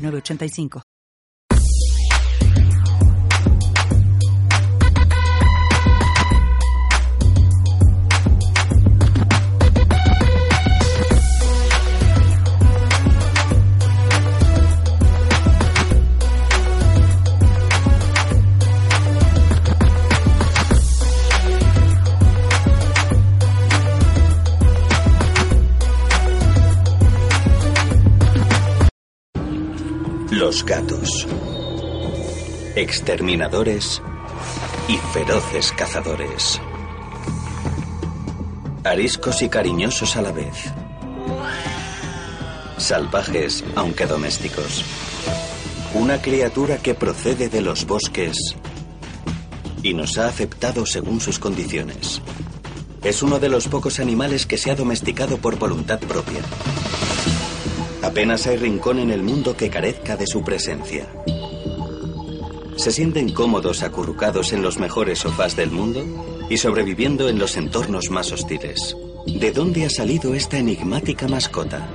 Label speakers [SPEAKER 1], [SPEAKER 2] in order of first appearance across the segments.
[SPEAKER 1] 985.
[SPEAKER 2] Los gatos. Exterminadores y feroces cazadores. Ariscos y cariñosos a la vez. Salvajes, aunque domésticos. Una criatura que procede de los bosques y nos ha aceptado según sus condiciones. Es uno de los pocos animales que se ha domesticado por voluntad propia. Apenas hay rincón en el mundo que carezca de su presencia. Se sienten cómodos acurrucados en los mejores sofás del mundo y sobreviviendo en los entornos más hostiles. ¿De dónde ha salido esta enigmática mascota?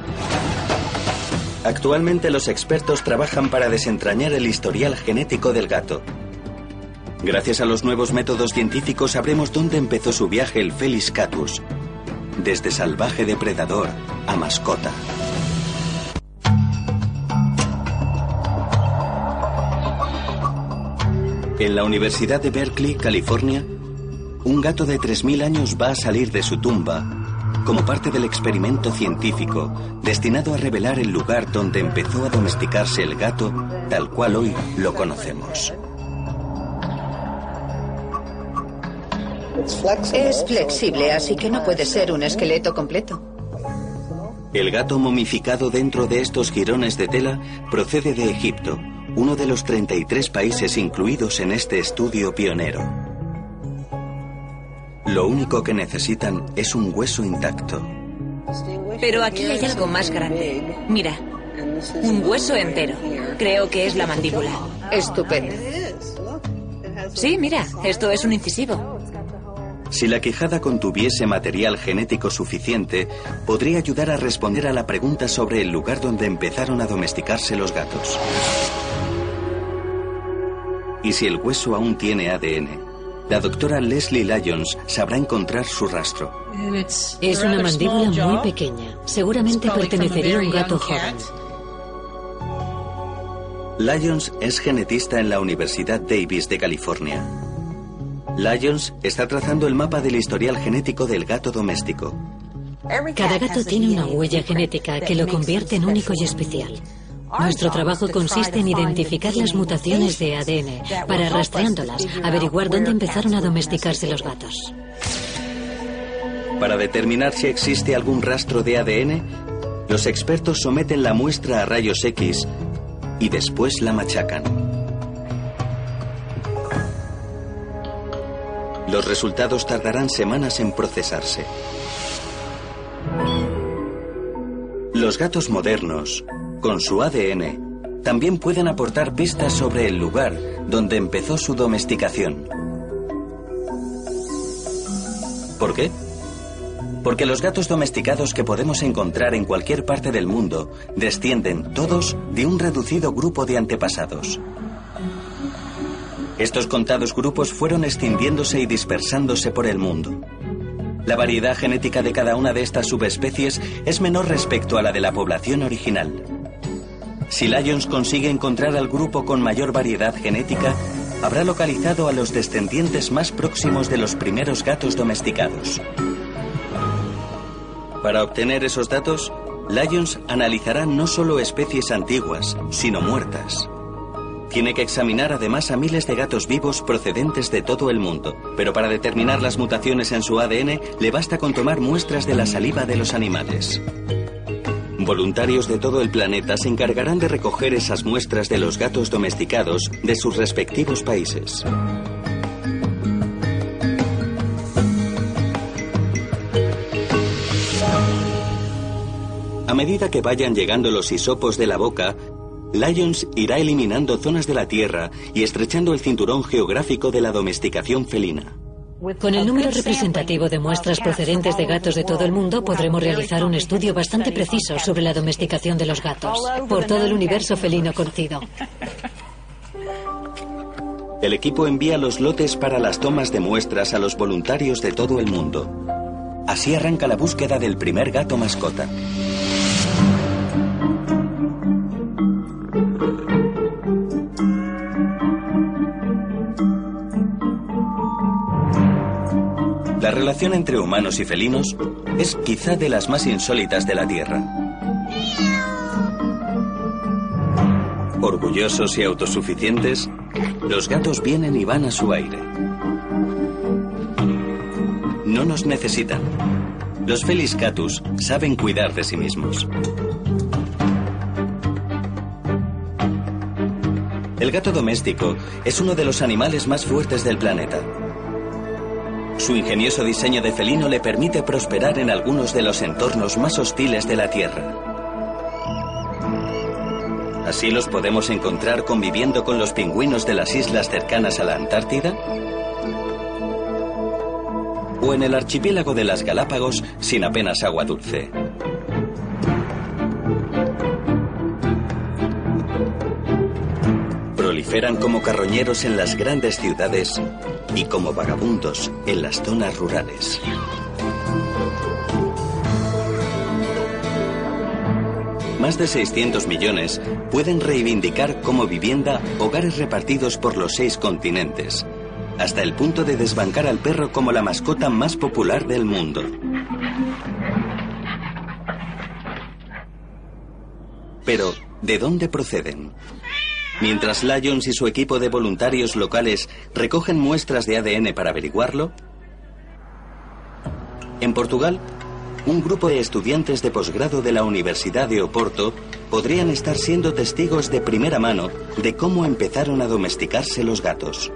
[SPEAKER 2] Actualmente los expertos trabajan para desentrañar el historial genético del gato. Gracias a los nuevos métodos científicos sabremos dónde empezó su viaje el Felis catus, desde salvaje depredador a mascota. En la Universidad de Berkeley, California, un gato de 3.000 años va a salir de su tumba como parte del experimento científico destinado a revelar el lugar donde empezó a domesticarse el gato tal cual hoy lo conocemos.
[SPEAKER 3] Es flexible, así que no puede ser un esqueleto completo.
[SPEAKER 2] El gato momificado dentro de estos jirones de tela procede de Egipto, uno de los 33 países incluidos en este estudio pionero. Lo único que necesitan es un hueso intacto.
[SPEAKER 4] Pero aquí hay algo más grande. Mira, un hueso entero. Creo que es la mandíbula.
[SPEAKER 3] Estupendo.
[SPEAKER 4] Sí, mira, esto es un incisivo.
[SPEAKER 2] Si la quijada contuviese material genético suficiente, podría ayudar a responder a la pregunta sobre el lugar donde empezaron a domesticarse los gatos. Y si el hueso aún tiene ADN, la doctora Leslie Lyons sabrá encontrar su rastro.
[SPEAKER 5] Es una mandíbula muy pequeña. Seguramente pertenecería a un gato joven.
[SPEAKER 2] Lyons es genetista en la Universidad Davis de California. Lyons está trazando el mapa del historial genético del gato doméstico.
[SPEAKER 5] Cada gato tiene una huella genética que lo convierte en único y especial. Nuestro trabajo consiste en identificar las mutaciones de ADN para, rastreándolas, averiguar dónde empezaron a domesticarse los gatos.
[SPEAKER 2] Para determinar si existe algún rastro de ADN, los expertos someten la muestra a rayos X y después la machacan. Los resultados tardarán semanas en procesarse. Los gatos modernos con su ADN, también pueden aportar pistas sobre el lugar donde empezó su domesticación. ¿Por qué? Porque los gatos domesticados que podemos encontrar en cualquier parte del mundo descienden todos de un reducido grupo de antepasados. Estos contados grupos fueron extinguiéndose y dispersándose por el mundo. La variedad genética de cada una de estas subespecies es menor respecto a la de la población original. Si Lyons consigue encontrar al grupo con mayor variedad genética, habrá localizado a los descendientes más próximos de los primeros gatos domesticados. Para obtener esos datos, Lyons analizará no solo especies antiguas, sino muertas. Tiene que examinar además a miles de gatos vivos procedentes de todo el mundo, pero para determinar las mutaciones en su ADN le basta con tomar muestras de la saliva de los animales. Voluntarios de todo el planeta se encargarán de recoger esas muestras de los gatos domesticados de sus respectivos países. A medida que vayan llegando los hisopos de la boca, Lions irá eliminando zonas de la Tierra y estrechando el cinturón geográfico de la domesticación felina.
[SPEAKER 5] Con el número representativo de muestras procedentes de gatos de todo el mundo, podremos realizar un estudio bastante preciso sobre la domesticación de los gatos por todo el universo felino conocido.
[SPEAKER 2] El equipo envía los lotes para las tomas de muestras a los voluntarios de todo el mundo. Así arranca la búsqueda del primer gato mascota. La relación entre humanos y felinos es quizá de las más insólitas de la Tierra. Orgullosos y autosuficientes, los gatos vienen y van a su aire. No nos necesitan. Los Felis Catus saben cuidar de sí mismos. El gato doméstico es uno de los animales más fuertes del planeta. Su ingenioso diseño de felino le permite prosperar en algunos de los entornos más hostiles de la Tierra. Así los podemos encontrar conviviendo con los pingüinos de las islas cercanas a la Antártida o en el archipiélago de las Galápagos sin apenas agua dulce. Proliferan como carroñeros en las grandes ciudades y como vagabundos en las zonas rurales. Más de 600 millones pueden reivindicar como vivienda hogares repartidos por los seis continentes, hasta el punto de desbancar al perro como la mascota más popular del mundo. Pero, ¿de dónde proceden? Mientras Lyons y su equipo de voluntarios locales recogen muestras de ADN para averiguarlo, en Portugal, un grupo de estudiantes de posgrado de la Universidad de Oporto podrían estar siendo testigos de primera mano de cómo empezaron a domesticarse los gatos.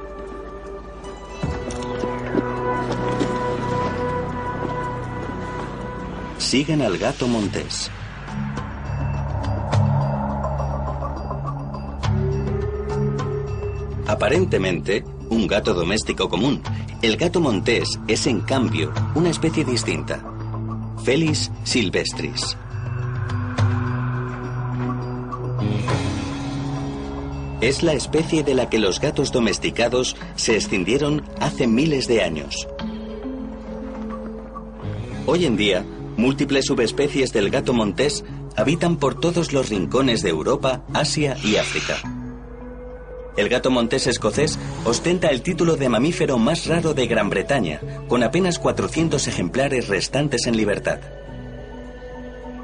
[SPEAKER 2] Siguen al gato montés. Aparentemente, un gato doméstico común. El gato montés es, en cambio, una especie distinta. Felis silvestris. Es la especie de la que los gatos domesticados se extendieron hace miles de años. Hoy en día, múltiples subespecies del gato montés habitan por todos los rincones de Europa, Asia y África. El gato montés escocés ostenta el título de mamífero más raro de Gran Bretaña, con apenas 400 ejemplares restantes en libertad.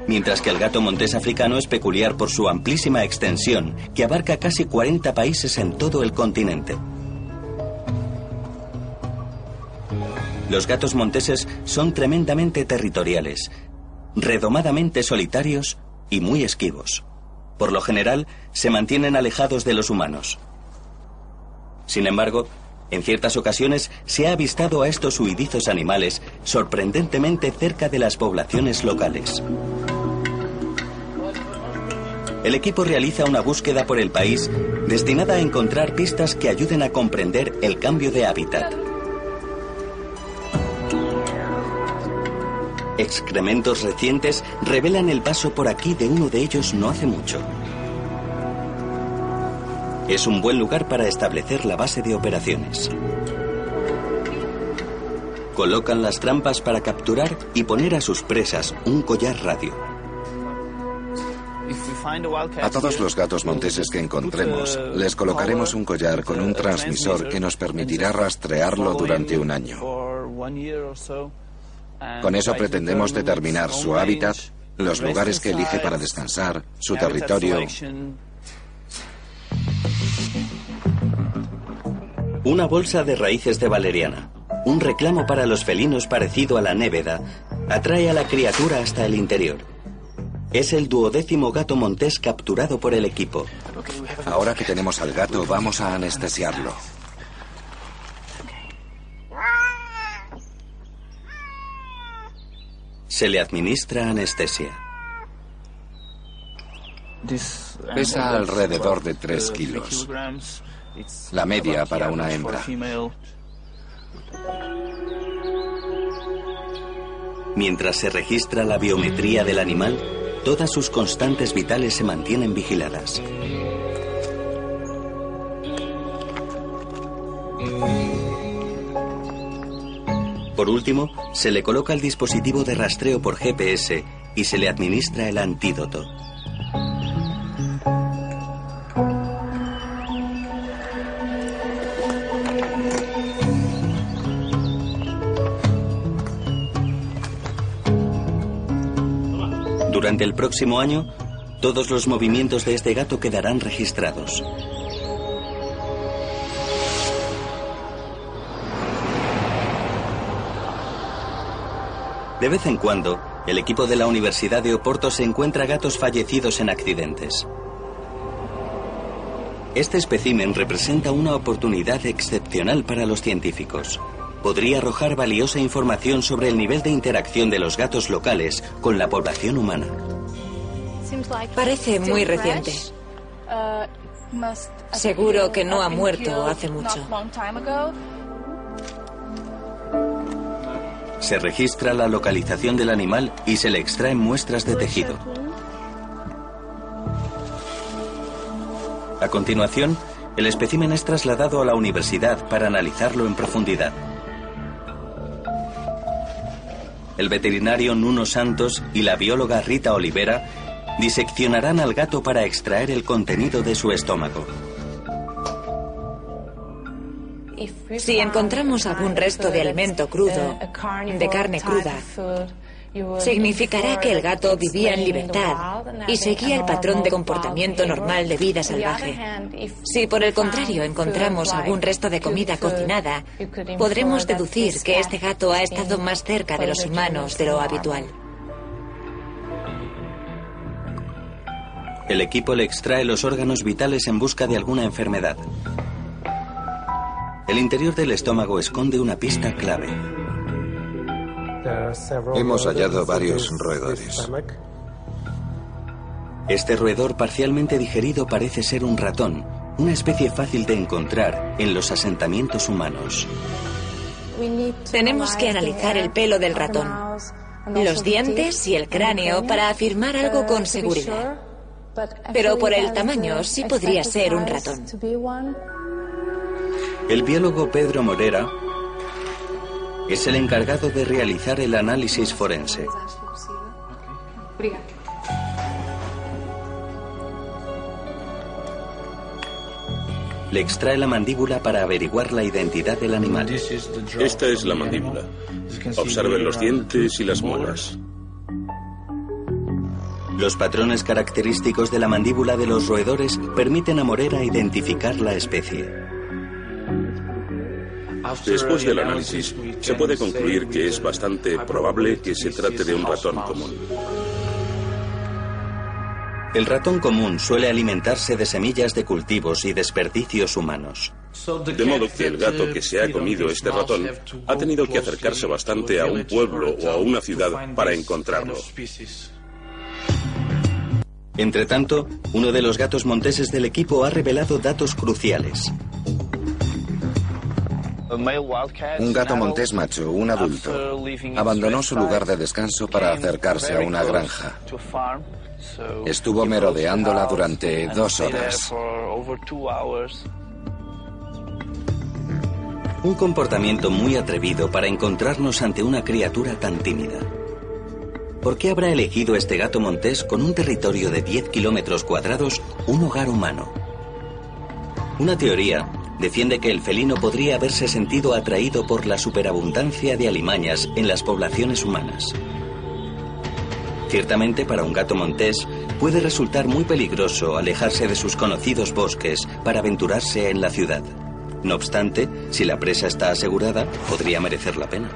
[SPEAKER 2] Mientras que el gato montés africano es peculiar por su amplísima extensión, que abarca casi 40 países en todo el continente. Los gatos monteses son tremendamente territoriales, redomadamente solitarios y muy esquivos. Por lo general, se mantienen alejados de los humanos. Sin embargo, en ciertas ocasiones se ha avistado a estos huidizos animales sorprendentemente cerca de las poblaciones locales. El equipo realiza una búsqueda por el país destinada a encontrar pistas que ayuden a comprender el cambio de hábitat. Excrementos recientes revelan el paso por aquí de uno de ellos no hace mucho. Es un buen lugar para establecer la base de operaciones. Colocan las trampas para capturar y poner a sus presas un collar radio.
[SPEAKER 6] A todos los gatos monteses que encontremos, les colocaremos un collar con un transmisor que nos permitirá rastrearlo durante un año. Con eso pretendemos determinar su hábitat, los lugares que elige para descansar, su territorio
[SPEAKER 2] Una bolsa de raíces de valeriana, un reclamo para los felinos parecido a la néveda, atrae a la criatura hasta el interior. Es el duodécimo gato montés capturado por el equipo.
[SPEAKER 6] Ahora que tenemos al gato, vamos a anestesiarlo.
[SPEAKER 2] Se le administra anestesia.
[SPEAKER 6] Pesa alrededor de 3 kilos. La media para una hembra.
[SPEAKER 2] Mientras se registra la biometría del animal, todas sus constantes vitales se mantienen vigiladas. Por último, se le coloca el dispositivo de rastreo por GPS y se le administra el antídoto. Durante el próximo año, todos los movimientos de este gato quedarán registrados. De vez en cuando, el equipo de la Universidad de Oporto se encuentra gatos fallecidos en accidentes. Este espécimen representa una oportunidad excepcional para los científicos. Podría arrojar valiosa información sobre el nivel de interacción de los gatos locales con la población humana.
[SPEAKER 4] Parece muy reciente. Seguro que no ha muerto hace mucho.
[SPEAKER 2] Se registra la localización del animal y se le extraen muestras de tejido. A continuación, el espécimen es trasladado a la universidad para analizarlo en profundidad. El veterinario Nuno Santos y la bióloga Rita Olivera diseccionarán al gato para extraer el contenido de su estómago.
[SPEAKER 4] Si encontramos algún resto de alimento crudo, de carne cruda, significará que el gato vivía en libertad y seguía el patrón de comportamiento normal de vida salvaje. Si por el contrario encontramos algún resto de comida cocinada, podremos deducir que este gato ha estado más cerca de los humanos de lo habitual.
[SPEAKER 2] El equipo le extrae los órganos vitales en busca de alguna enfermedad. El interior del estómago esconde una pista clave.
[SPEAKER 6] Hemos hallado varios roedores.
[SPEAKER 2] Este roedor parcialmente digerido parece ser un ratón, una especie fácil de encontrar en los asentamientos humanos.
[SPEAKER 4] Tenemos que analizar el pelo del ratón, los dientes y el cráneo para afirmar algo con seguridad. Pero por el tamaño sí podría ser un ratón.
[SPEAKER 2] El biólogo Pedro Morera es el encargado de realizar el análisis forense. Le extrae la mandíbula para averiguar la identidad del animal.
[SPEAKER 7] Esta es la mandíbula. Observen los dientes y las muelas.
[SPEAKER 2] Los patrones característicos de la mandíbula de los roedores permiten a Morera identificar la especie.
[SPEAKER 7] Después del análisis, se puede concluir que es bastante probable que se trate de un ratón común.
[SPEAKER 2] El ratón común suele alimentarse de semillas de cultivos y desperdicios humanos.
[SPEAKER 7] De modo que el gato que se ha comido este ratón ha tenido que acercarse bastante a un pueblo o a una ciudad para encontrarlo.
[SPEAKER 2] Entre tanto, uno de los gatos monteses del equipo ha revelado datos cruciales.
[SPEAKER 6] Un gato montés macho, un adulto, abandonó su lugar de descanso para acercarse a una granja. Estuvo merodeándola durante dos horas.
[SPEAKER 2] Un comportamiento muy atrevido para encontrarnos ante una criatura tan tímida. ¿Por qué habrá elegido este gato montés con un territorio de 10 kilómetros cuadrados un hogar humano? Una teoría defiende que el felino podría haberse sentido atraído por la superabundancia de alimañas en las poblaciones humanas. Ciertamente para un gato montés puede resultar muy peligroso alejarse de sus conocidos bosques para aventurarse en la ciudad. No obstante, si la presa está asegurada, podría merecer la pena.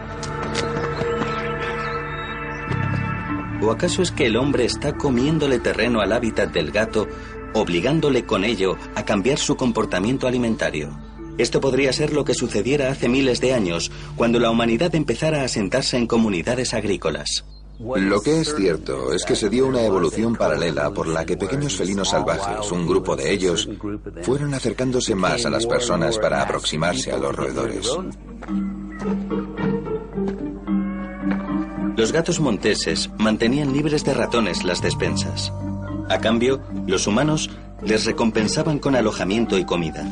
[SPEAKER 2] ¿O acaso es que el hombre está comiéndole terreno al hábitat del gato, obligándole con ello a cambiar su comportamiento alimentario? Esto podría ser lo que sucediera hace miles de años, cuando la humanidad empezara a asentarse en comunidades agrícolas.
[SPEAKER 6] Lo que es cierto es que se dio una evolución paralela por la que pequeños felinos salvajes, un grupo de ellos, fueron acercándose más a las personas para aproximarse a los roedores.
[SPEAKER 2] Los gatos monteses mantenían libres de ratones las despensas. A cambio, los humanos les recompensaban con alojamiento y comida.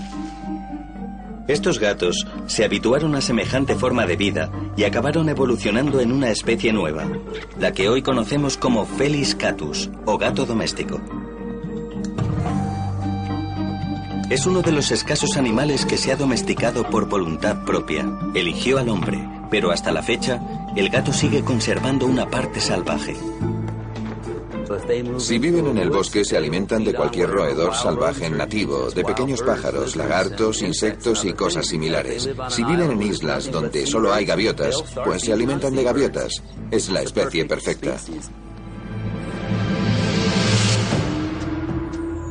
[SPEAKER 2] Estos gatos se habituaron a semejante forma de vida y acabaron evolucionando en una especie nueva, la que hoy conocemos como Felis catus o gato doméstico. Es uno de los escasos animales que se ha domesticado por voluntad propia. Eligió al hombre, pero hasta la fecha, el gato sigue conservando una parte salvaje.
[SPEAKER 6] Si viven en el bosque se alimentan de cualquier roedor salvaje nativo, de pequeños pájaros, lagartos, insectos y cosas similares. Si viven en islas donde solo hay gaviotas, pues se alimentan de gaviotas. Es la especie perfecta.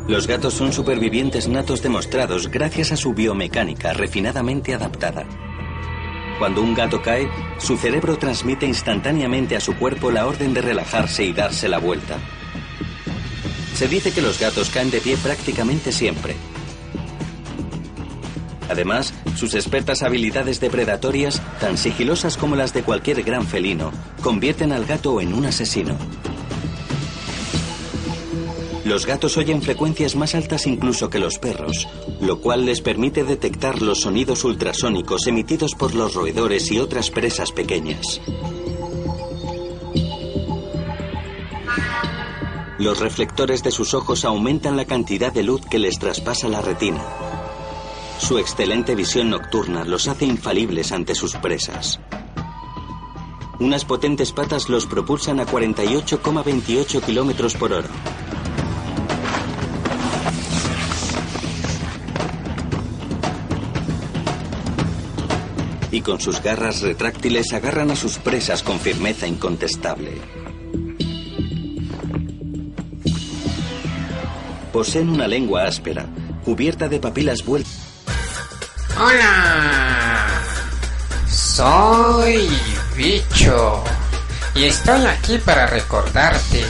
[SPEAKER 2] Los gatos son supervivientes natos demostrados gracias a su biomecánica refinadamente adaptada. Cuando un gato cae, su cerebro transmite instantáneamente a su cuerpo la orden de relajarse y darse la vuelta. Se dice que los gatos caen de pie prácticamente siempre. Además, sus expertas habilidades depredatorias, tan sigilosas como las de cualquier gran felino, convierten al gato en un asesino. Los gatos oyen frecuencias más altas incluso que los perros, lo cual les permite detectar los sonidos ultrasónicos emitidos por los roedores y otras presas pequeñas. Los reflectores de sus ojos aumentan la cantidad de luz que les traspasa la retina. Su excelente visión nocturna los hace infalibles ante sus presas. Unas potentes patas los propulsan a 48,28 kilómetros por hora. Y con sus garras retráctiles agarran a sus presas con firmeza incontestable. Poseen una lengua áspera, cubierta de papilas vueltas.
[SPEAKER 8] Hola, soy Bicho y estoy aquí para recordarte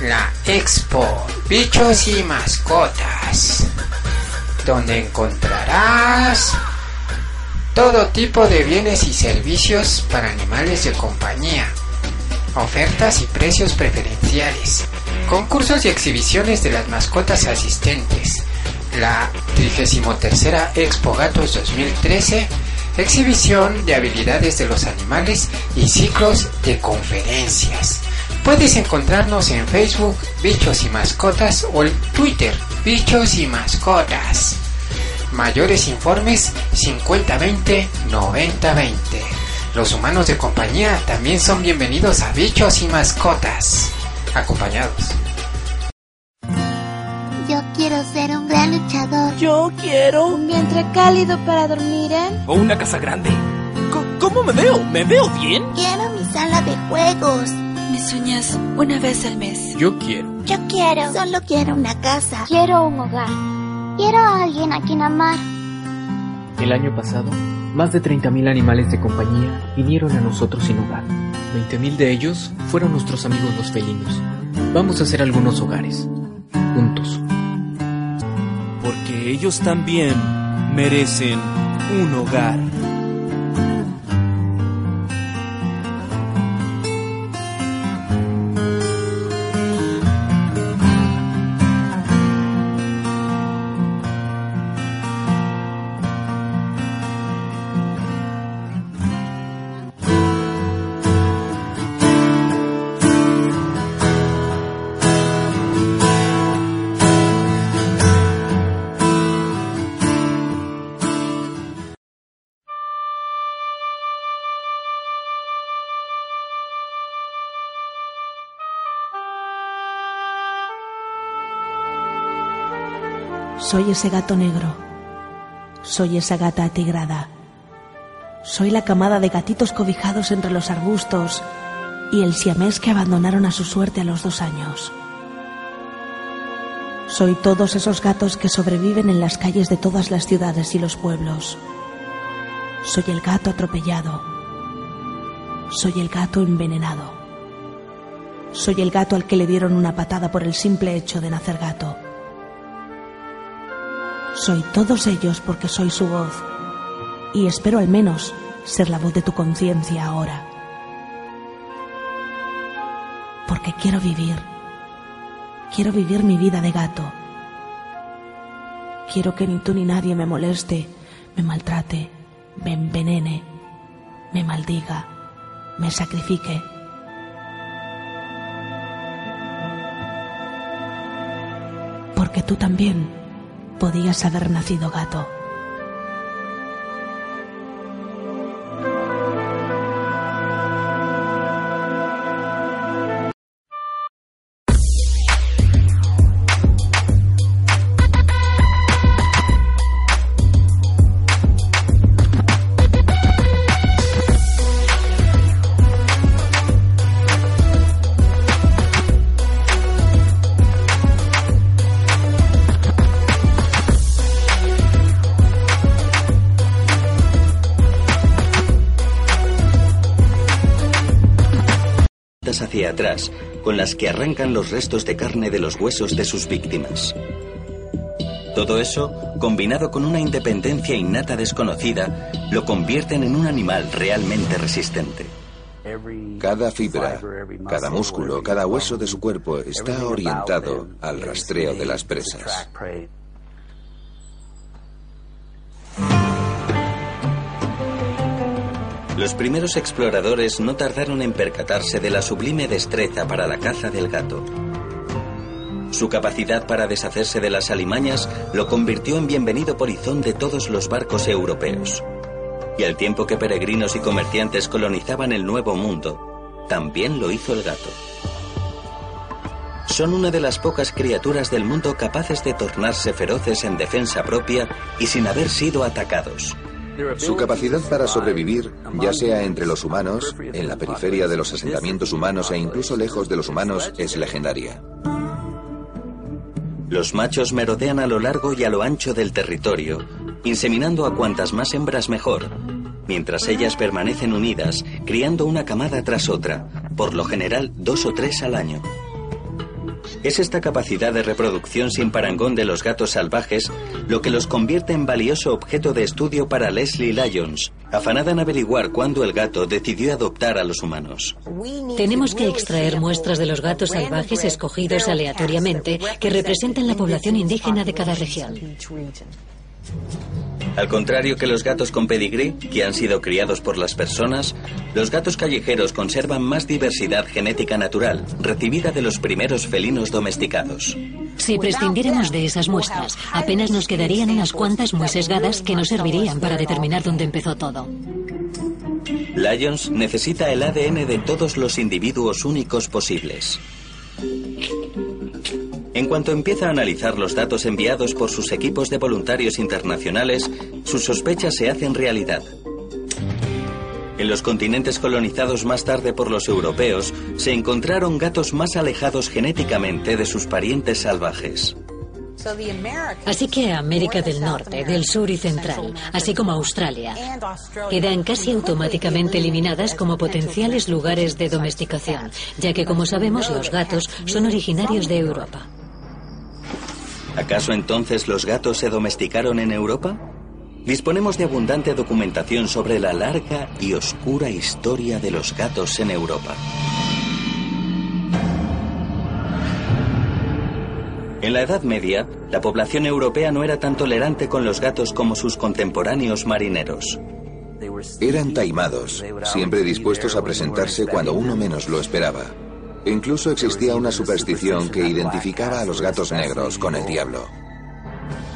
[SPEAKER 8] la Expo Bichos y Mascotas, donde encontrarás todo tipo de bienes y servicios para animales de compañía, ofertas y precios preferenciales, concursos y exhibiciones de las mascotas asistentes, la 33 Expo Gatos 2013, exhibición de habilidades de los animales y ciclos de conferencias. Puedes encontrarnos en Facebook Bichos y Mascotas o en Twitter Bichos y Mascotas. Mayores informes 5020-9020. Los humanos de compañía también son bienvenidos a bichos y mascotas. Acompañados.
[SPEAKER 9] Yo quiero ser un gran luchador.
[SPEAKER 10] Yo quiero
[SPEAKER 9] un vientre cálido para dormir en.
[SPEAKER 10] O una casa grande. ¿Cómo me veo? ¿Me veo bien?
[SPEAKER 9] Quiero mi sala de juegos.
[SPEAKER 11] Me sueñas una vez al mes.
[SPEAKER 10] Yo quiero.
[SPEAKER 9] Yo quiero. Solo quiero una casa.
[SPEAKER 12] Quiero un hogar.
[SPEAKER 9] Quiero a alguien a quien amar.
[SPEAKER 13] El año pasado, más de 30.000 animales de compañía vinieron a nosotros sin hogar.
[SPEAKER 14] 20.000 de ellos fueron nuestros amigos los felinos. Vamos a hacer algunos hogares, juntos.
[SPEAKER 15] Porque ellos también merecen un hogar.
[SPEAKER 16] Soy ese gato negro. Soy esa gata atigrada. Soy la camada de gatitos cobijados entre los arbustos y el siamés que abandonaron a su suerte a los dos años. Soy todos esos gatos que sobreviven en las calles de todas las ciudades y los pueblos. Soy el gato atropellado. Soy el gato envenenado. Soy el gato al que le dieron una patada por el simple hecho de nacer gato. Soy todos ellos porque soy su voz. Y espero al menos ser la voz de tu conciencia ahora. Porque quiero vivir. Quiero vivir mi vida de gato. Quiero que ni tú ni nadie me moleste, me maltrate, me envenene, me maldiga, me sacrifique. Porque tú también podías haber nacido gato.
[SPEAKER 2] Con las que arrancan los restos de carne de los huesos de sus víctimas. Todo eso, combinado con una independencia innata desconocida, lo convierten en un animal realmente resistente.
[SPEAKER 6] Cada fibra, cada músculo, cada hueso de su cuerpo está orientado al rastreo de las presas.
[SPEAKER 2] Los primeros exploradores no tardaron en percatarse de la sublime destreza para la caza del gato. Su capacidad para deshacerse de las alimañas lo convirtió en bienvenido polizón de todos los barcos europeos. Y al tiempo que peregrinos y comerciantes colonizaban el Nuevo Mundo, también lo hizo el gato. Son una de las pocas criaturas del mundo capaces de tornarse feroces en defensa propia y sin haber sido atacados.
[SPEAKER 6] Su capacidad para sobrevivir, ya sea entre los humanos, en la periferia de los asentamientos humanos e incluso lejos de los humanos, es legendaria.
[SPEAKER 2] Los machos merodean a lo largo y a lo ancho del territorio, inseminando a cuantas más hembras mejor, mientras ellas permanecen unidas, criando una camada tras otra, por lo general dos o tres al año. Es esta capacidad de reproducción sin parangón de los gatos salvajes lo que los convierte en valioso objeto de estudio para Leslie Lyons, afanada en averiguar cuándo el gato decidió adoptar a los humanos.
[SPEAKER 5] Tenemos que extraer muestras de los gatos salvajes escogidos aleatoriamente que representan la población indígena de cada región.
[SPEAKER 2] Al contrario que los gatos con pedigrí, que han sido criados por las personas, los gatos callejeros conservan más diversidad genética natural, recibida de los primeros felinos domesticados.
[SPEAKER 5] Si prescindiéramos de esas muestras, apenas nos quedarían unas cuantas muy sesgadas que no servirían para determinar dónde empezó todo.
[SPEAKER 2] Lyons necesita el ADN de todos los individuos únicos posibles. En cuanto empieza a analizar los datos enviados por sus equipos de voluntarios internacionales, sus sospechas se hacen realidad. En los continentes colonizados más tarde por los europeos, se encontraron gatos más alejados genéticamente de sus parientes salvajes.
[SPEAKER 5] Así que América del Norte, del Sur y Central, así como Australia, quedan casi automáticamente eliminadas como potenciales lugares de domesticación, ya que como sabemos los gatos son originarios de Europa.
[SPEAKER 2] ¿Acaso entonces los gatos se domesticaron en Europa? Disponemos de abundante documentación sobre la larga y oscura historia de los gatos en Europa. En la Edad Media, la población europea no era tan tolerante con los gatos como sus contemporáneos marineros.
[SPEAKER 6] Eran taimados, siempre dispuestos a presentarse cuando uno menos lo esperaba. Incluso existía una superstición que identificaba a los gatos negros con el diablo.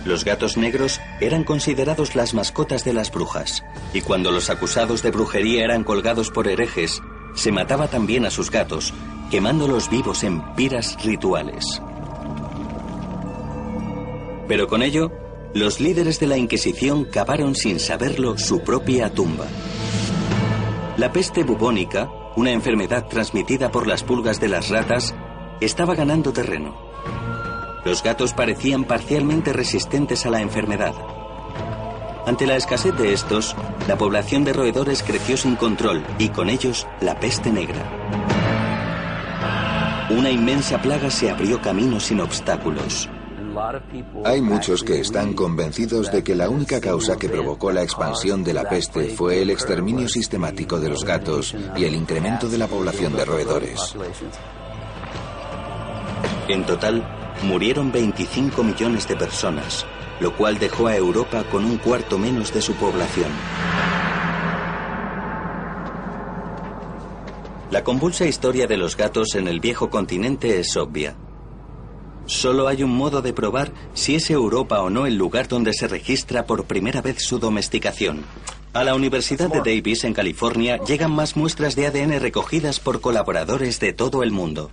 [SPEAKER 2] Los gatos negros eran considerados las mascotas de las brujas, y cuando los acusados de brujería eran colgados por herejes, se mataba también a sus gatos, quemándolos vivos en piras rituales. Pero con ello, los líderes de la Inquisición cavaron sin saberlo su propia tumba. La peste bubónica una enfermedad transmitida por las pulgas de las ratas, estaba ganando terreno. Los gatos parecían parcialmente resistentes a la enfermedad. Ante la escasez de estos, la población de roedores creció sin control y con ellos la peste negra. Una inmensa plaga se abrió camino sin obstáculos.
[SPEAKER 12] Hay muchos que están convencidos de que la única causa que provocó la expansión de la peste fue el exterminio sistemático de los gatos y el incremento de la población de roedores.
[SPEAKER 2] En total, murieron 25 millones de personas, lo cual dejó a Europa con un cuarto menos de su población. La convulsa historia de los gatos en el viejo continente es obvia. Solo hay un modo de probar si es Europa o no el lugar donde se registra por primera vez su domesticación. A la Universidad de Davis, en California, llegan más muestras de ADN recogidas por colaboradores de todo el mundo.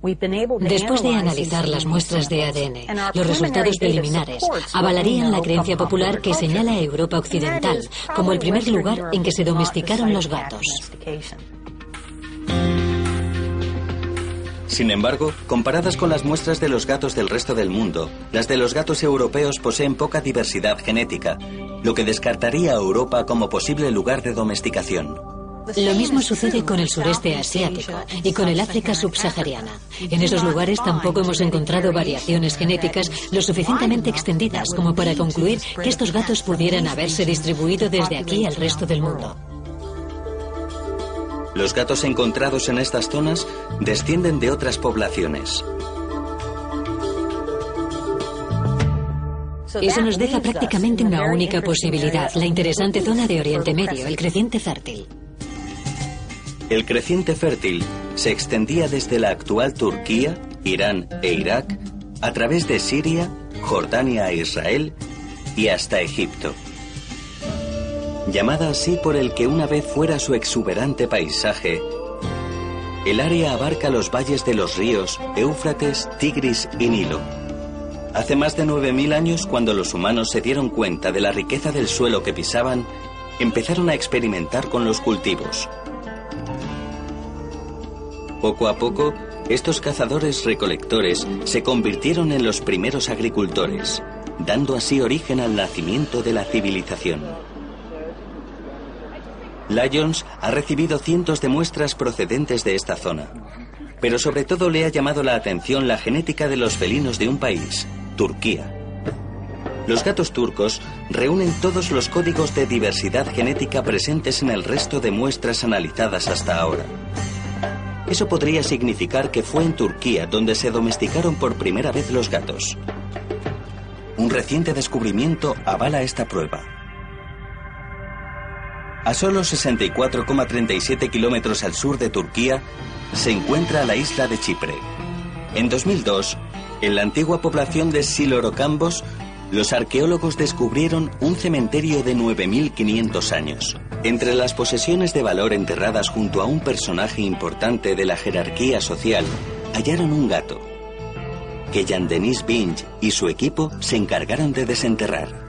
[SPEAKER 5] Después de analizar las muestras de ADN, los resultados preliminares avalarían la creencia popular que señala a Europa Occidental como el primer lugar en que se domesticaron los gatos.
[SPEAKER 2] Sin embargo, comparadas con las muestras de los gatos del resto del mundo, las de los gatos europeos poseen poca diversidad genética, lo que descartaría a Europa como posible lugar de domesticación.
[SPEAKER 5] Lo mismo sucede con el sureste asiático y con el África subsahariana. En esos lugares tampoco hemos encontrado variaciones genéticas lo suficientemente extendidas como para concluir que estos gatos pudieran haberse distribuido desde aquí al resto del mundo.
[SPEAKER 2] Los gatos encontrados en estas zonas descienden de otras poblaciones.
[SPEAKER 5] Eso nos deja prácticamente una única posibilidad, la interesante zona de Oriente Medio, el creciente fértil.
[SPEAKER 2] El creciente fértil se extendía desde la actual Turquía, Irán e Irak, a través de Siria, Jordania e Israel y hasta Egipto. Llamada así por el que una vez fuera su exuberante paisaje, el área abarca los valles de los ríos Éufrates, Tigris y Nilo. Hace más de 9.000 años, cuando los humanos se dieron cuenta de la riqueza del suelo que pisaban, empezaron a experimentar con los cultivos. Poco a poco, estos cazadores recolectores se convirtieron en los primeros agricultores, dando así origen al nacimiento de la civilización. Lyons ha recibido cientos de muestras procedentes de esta zona, pero sobre todo le ha llamado la atención la genética de los felinos de un país, Turquía. Los gatos turcos reúnen todos los códigos de diversidad genética presentes en el resto de muestras analizadas hasta ahora. Eso podría significar que fue en Turquía donde se domesticaron por primera vez los gatos. Un reciente descubrimiento avala esta prueba. A solo 64,37 kilómetros al sur de Turquía se encuentra la isla de Chipre. En 2002, en la antigua población de Silorocambos, los arqueólogos descubrieron un cementerio de 9.500 años. Entre las posesiones de valor enterradas junto a un personaje importante de la jerarquía social, hallaron un gato, que Jean Denis Binge y su equipo se encargaron de desenterrar.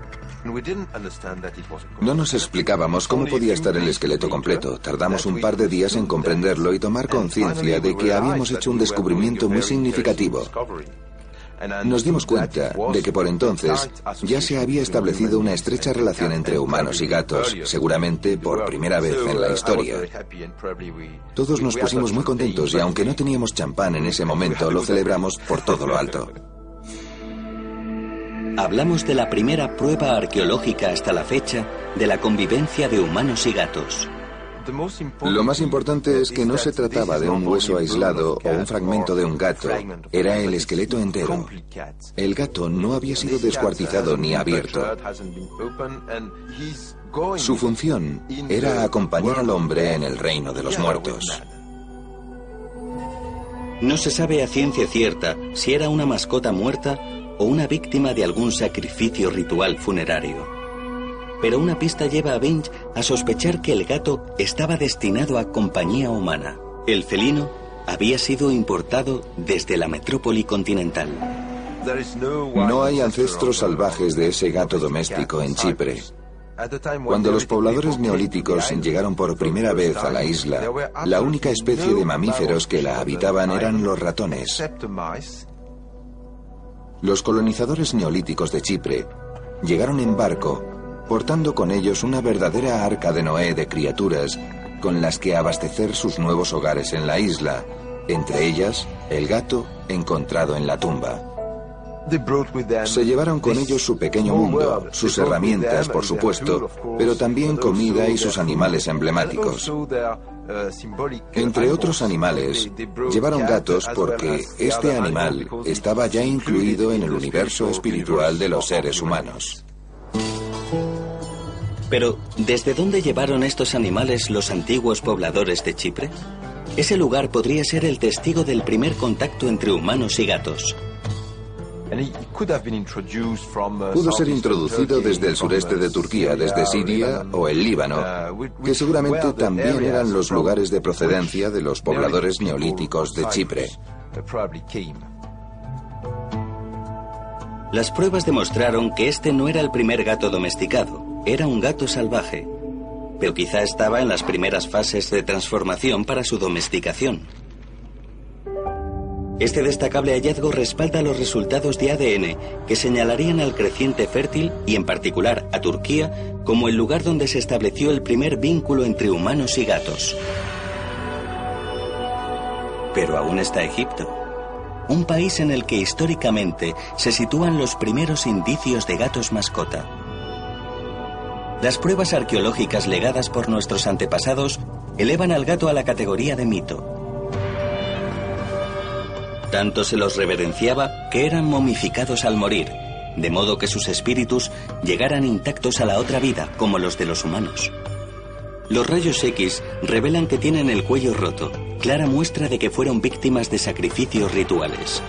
[SPEAKER 12] No nos explicábamos cómo podía estar el esqueleto completo. Tardamos un par de días en comprenderlo y tomar conciencia de que habíamos hecho un descubrimiento muy significativo. Nos dimos cuenta de que por entonces ya se había establecido una estrecha relación entre humanos y gatos, seguramente por primera vez en la historia. Todos nos pusimos muy contentos y aunque no teníamos champán en ese momento, lo celebramos por todo lo alto.
[SPEAKER 2] Hablamos de la primera prueba arqueológica hasta la fecha de la convivencia de humanos y gatos.
[SPEAKER 12] Lo más importante es que no se trataba de un hueso aislado o un fragmento de un gato, era el esqueleto entero. El gato no había sido descuartizado ni abierto. Su función era acompañar al hombre en el reino de los muertos.
[SPEAKER 2] No se sabe a ciencia cierta si era una mascota muerta o una víctima de algún sacrificio ritual funerario pero una pista lleva a Binge a sospechar que el gato estaba destinado a compañía humana. El felino había sido importado desde la metrópoli continental.
[SPEAKER 12] No hay ancestros salvajes de ese gato doméstico en Chipre. Cuando los pobladores neolíticos llegaron por primera vez a la isla, la única especie de mamíferos que la habitaban eran los ratones. Los colonizadores neolíticos de Chipre llegaron en barco, portando con ellos una verdadera arca de Noé de criaturas con las que abastecer sus nuevos hogares en la isla, entre ellas el gato encontrado en la tumba. Se llevaron con ellos su pequeño mundo, sus herramientas, por supuesto, pero también comida y sus animales emblemáticos. Entre otros animales, llevaron gatos porque este animal estaba ya incluido en el universo espiritual de los seres humanos.
[SPEAKER 2] Pero, ¿desde dónde llevaron estos animales los antiguos pobladores de Chipre? Ese lugar podría ser el testigo del primer contacto entre humanos y gatos.
[SPEAKER 12] Pudo ser introducido desde el sureste de Turquía, desde Siria o el Líbano, que seguramente también eran los lugares de procedencia de los pobladores neolíticos de Chipre.
[SPEAKER 2] Las pruebas demostraron que este no era el primer gato domesticado, era un gato salvaje, pero quizá estaba en las primeras fases de transformación para su domesticación. Este destacable hallazgo respalda los resultados de ADN que señalarían al creciente fértil y en particular a Turquía como el lugar donde se estableció el primer vínculo entre humanos y gatos. Pero aún está Egipto, un país en el que históricamente se sitúan los primeros indicios de gatos mascota. Las pruebas arqueológicas legadas por nuestros antepasados elevan al gato a la categoría de mito tanto se los reverenciaba que eran momificados al morir, de modo que sus espíritus llegaran intactos a la otra vida, como los de los humanos. Los rayos X revelan que tienen el cuello roto, clara muestra de que fueron víctimas de sacrificios rituales.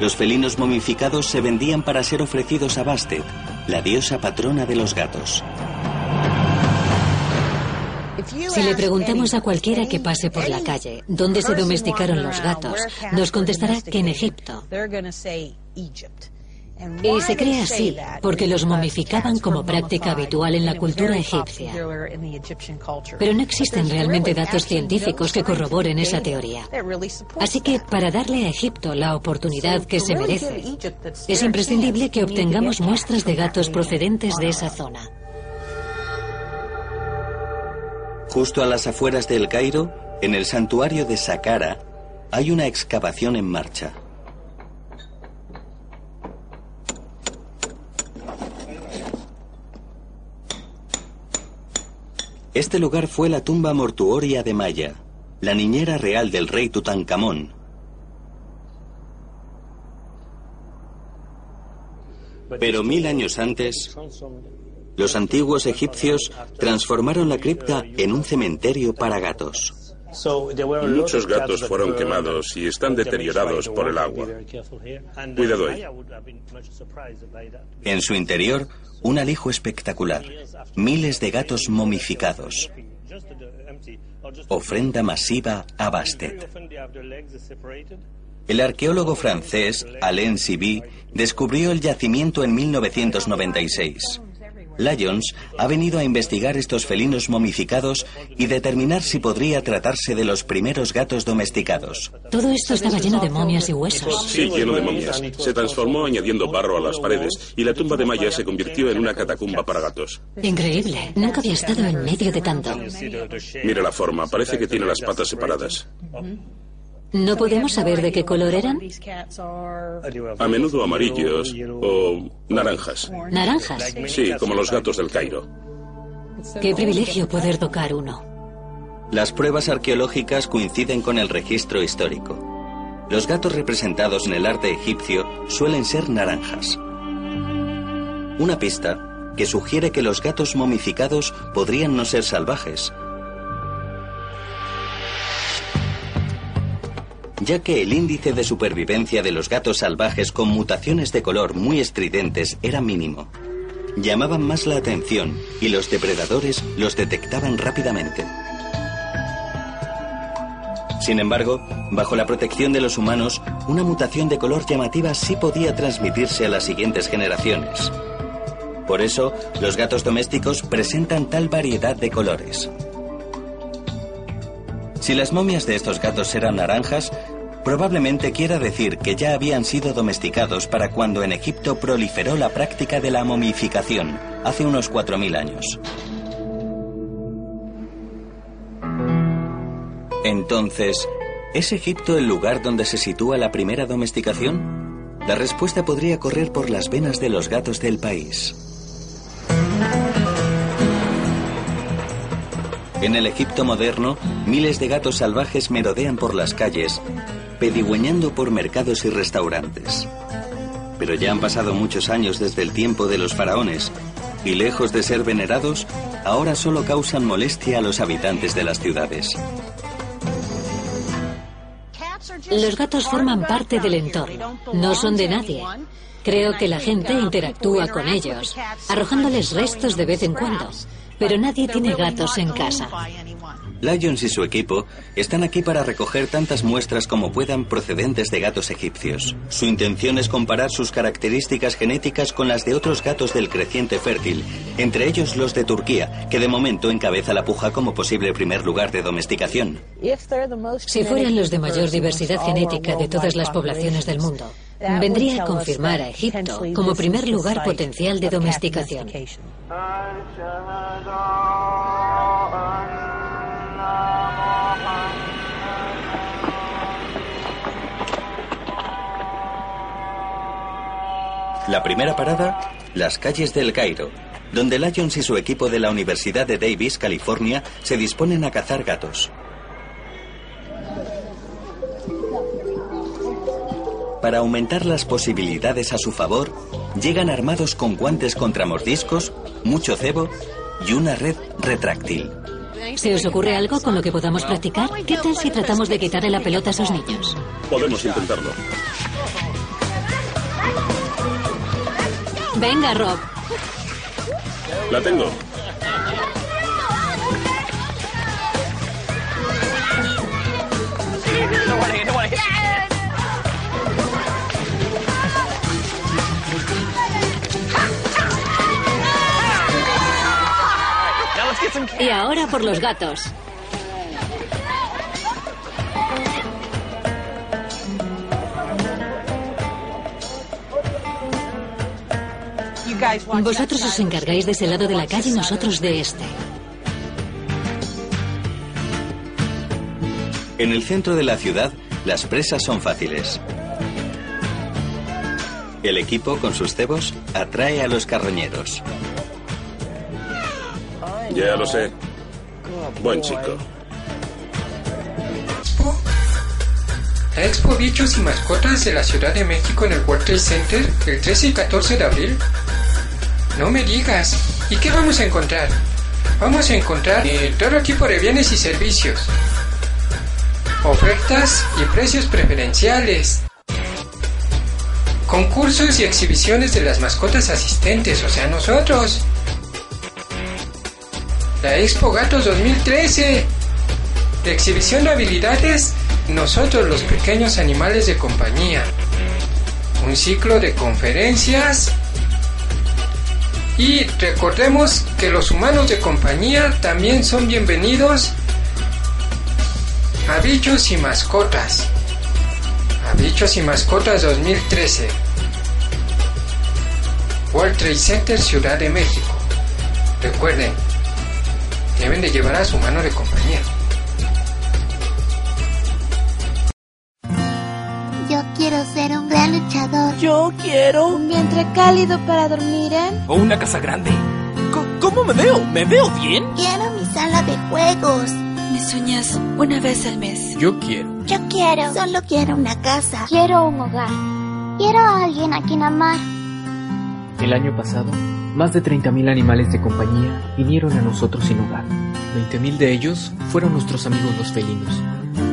[SPEAKER 2] Los felinos momificados se vendían para ser ofrecidos a Bastet, la diosa patrona de los gatos.
[SPEAKER 5] Si le preguntamos a cualquiera que pase por la calle dónde se domesticaron los gatos, nos contestará que en Egipto. Y se cree así porque los momificaban como práctica habitual en la cultura egipcia. Pero no existen realmente datos científicos que corroboren esa teoría. Así que para darle a Egipto la oportunidad que se merece, es imprescindible que obtengamos muestras de gatos procedentes de esa zona.
[SPEAKER 2] Justo a las afueras del Cairo, en el santuario de Saqqara, hay una excavación en marcha. Este lugar fue la tumba mortuoria de Maya, la niñera real del rey Tutankamón. Pero mil años antes, los antiguos egipcios transformaron la cripta en un cementerio para gatos.
[SPEAKER 7] Muchos gatos fueron quemados y están deteriorados por el agua. Cuidado ahí.
[SPEAKER 2] En su interior, un alijo espectacular. Miles de gatos momificados. Ofrenda masiva a Bastet. El arqueólogo francés Alain Siby descubrió el yacimiento en 1996. Lyons ha venido a investigar estos felinos momificados y determinar si podría tratarse de los primeros gatos domesticados.
[SPEAKER 5] Todo esto estaba lleno de momias y huesos.
[SPEAKER 7] Sí, lleno de momias. Se transformó añadiendo barro a las paredes y la tumba de Maya se convirtió en una catacumba para gatos.
[SPEAKER 5] Increíble. Nunca había estado en medio de tanto.
[SPEAKER 7] Mira la forma. Parece que tiene las patas separadas.
[SPEAKER 5] ¿No podemos saber de qué color eran?
[SPEAKER 7] A menudo amarillos o naranjas.
[SPEAKER 5] ¿Naranjas?
[SPEAKER 7] Sí, como los gatos del Cairo.
[SPEAKER 5] Qué privilegio poder tocar uno.
[SPEAKER 2] Las pruebas arqueológicas coinciden con el registro histórico. Los gatos representados en el arte egipcio suelen ser naranjas. Una pista que sugiere que los gatos momificados podrían no ser salvajes, ya que el índice de supervivencia de los gatos salvajes con mutaciones de color muy estridentes era mínimo. Llamaban más la atención y los depredadores los detectaban rápidamente. Sin embargo, bajo la protección de los humanos, una mutación de color llamativa sí podía transmitirse a las siguientes generaciones. Por eso, los gatos domésticos presentan tal variedad de colores. Si las momias de estos gatos eran naranjas, probablemente quiera decir que ya habían sido domesticados para cuando en Egipto proliferó la práctica de la momificación, hace unos 4.000 años. Entonces, ¿es Egipto el lugar donde se sitúa la primera domesticación? La respuesta podría correr por las venas de los gatos del país. En el Egipto moderno, miles de gatos salvajes merodean por las calles, pedigüeñando por mercados y restaurantes. Pero ya han pasado muchos años desde el tiempo de los faraones, y lejos de ser venerados, ahora solo causan molestia a los habitantes de las ciudades.
[SPEAKER 5] Los gatos forman parte del entorno, no son de nadie. Creo que la gente interactúa con ellos, arrojándoles restos de vez en cuando, pero nadie tiene gatos en casa.
[SPEAKER 2] Lyons y su equipo están aquí para recoger tantas muestras como puedan procedentes de gatos egipcios. Su intención es comparar sus características genéticas con las de otros gatos del creciente fértil, entre ellos los de Turquía, que de momento encabeza la puja como posible primer lugar de domesticación.
[SPEAKER 5] Si fueran los de mayor diversidad genética de todas las poblaciones del mundo, vendría a confirmar a Egipto como primer lugar potencial de domesticación.
[SPEAKER 2] La primera parada, las calles del Cairo, donde Lyons y su equipo de la Universidad de Davis, California, se disponen a cazar gatos. Para aumentar las posibilidades a su favor, llegan armados con guantes contra mordiscos, mucho cebo y una red retráctil.
[SPEAKER 5] ¿Se os ocurre algo con lo que podamos practicar? ¿Qué tal si tratamos de quitarle la pelota a esos niños?
[SPEAKER 7] Podemos intentarlo.
[SPEAKER 5] Venga, Rob.
[SPEAKER 7] La tengo.
[SPEAKER 5] Y ahora por los gatos. Vosotros os encargáis de ese lado de la calle y nosotros de este.
[SPEAKER 2] En el centro de la ciudad, las presas son fáciles. El equipo, con sus cebos, atrae a los carroñeros.
[SPEAKER 7] Ya lo sé. Buen chico.
[SPEAKER 8] La Expo Bichos y Mascotas de la Ciudad de México en el World Trade Center el 13 y 14 de abril. No me digas. ¿Y qué vamos a encontrar? Vamos a encontrar eh, todo tipo de bienes y servicios. Ofertas y precios preferenciales. Concursos y exhibiciones de las mascotas asistentes, o sea, nosotros. La Expo Gatos 2013. Exhibición de habilidades, nosotros los pequeños animales de compañía. Un ciclo de conferencias. Y recordemos que los humanos de compañía también son bienvenidos a Bichos y Mascotas. A Bichos y Mascotas 2013. World Trade Center Ciudad de México. Recuerden, deben de llevar a su mano de compañía.
[SPEAKER 9] Yo quiero ser un gran luchador.
[SPEAKER 10] Yo quiero.
[SPEAKER 11] Un vientre cálido para dormir en.
[SPEAKER 10] O una casa grande. ¿Cómo me veo? ¿Me veo bien?
[SPEAKER 9] Quiero mi sala de juegos.
[SPEAKER 11] Me sueñas una vez al mes.
[SPEAKER 14] Yo quiero.
[SPEAKER 9] Yo quiero. Solo quiero una casa.
[SPEAKER 17] Quiero un hogar.
[SPEAKER 9] Quiero a alguien a quien amar.
[SPEAKER 13] El año pasado, más de 30.000 animales de compañía vinieron a nosotros sin hogar.
[SPEAKER 14] 20.000 de ellos fueron nuestros amigos los felinos.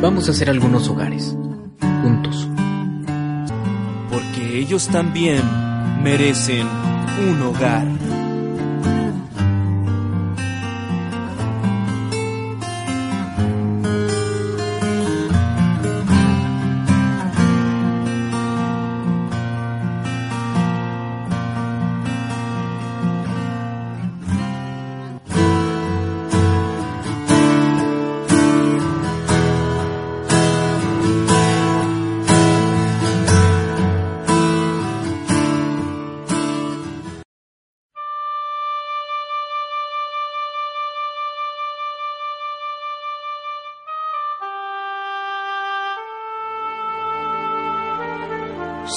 [SPEAKER 14] Vamos a hacer algunos hogares. Juntos.
[SPEAKER 15] Porque ellos también merecen un hogar.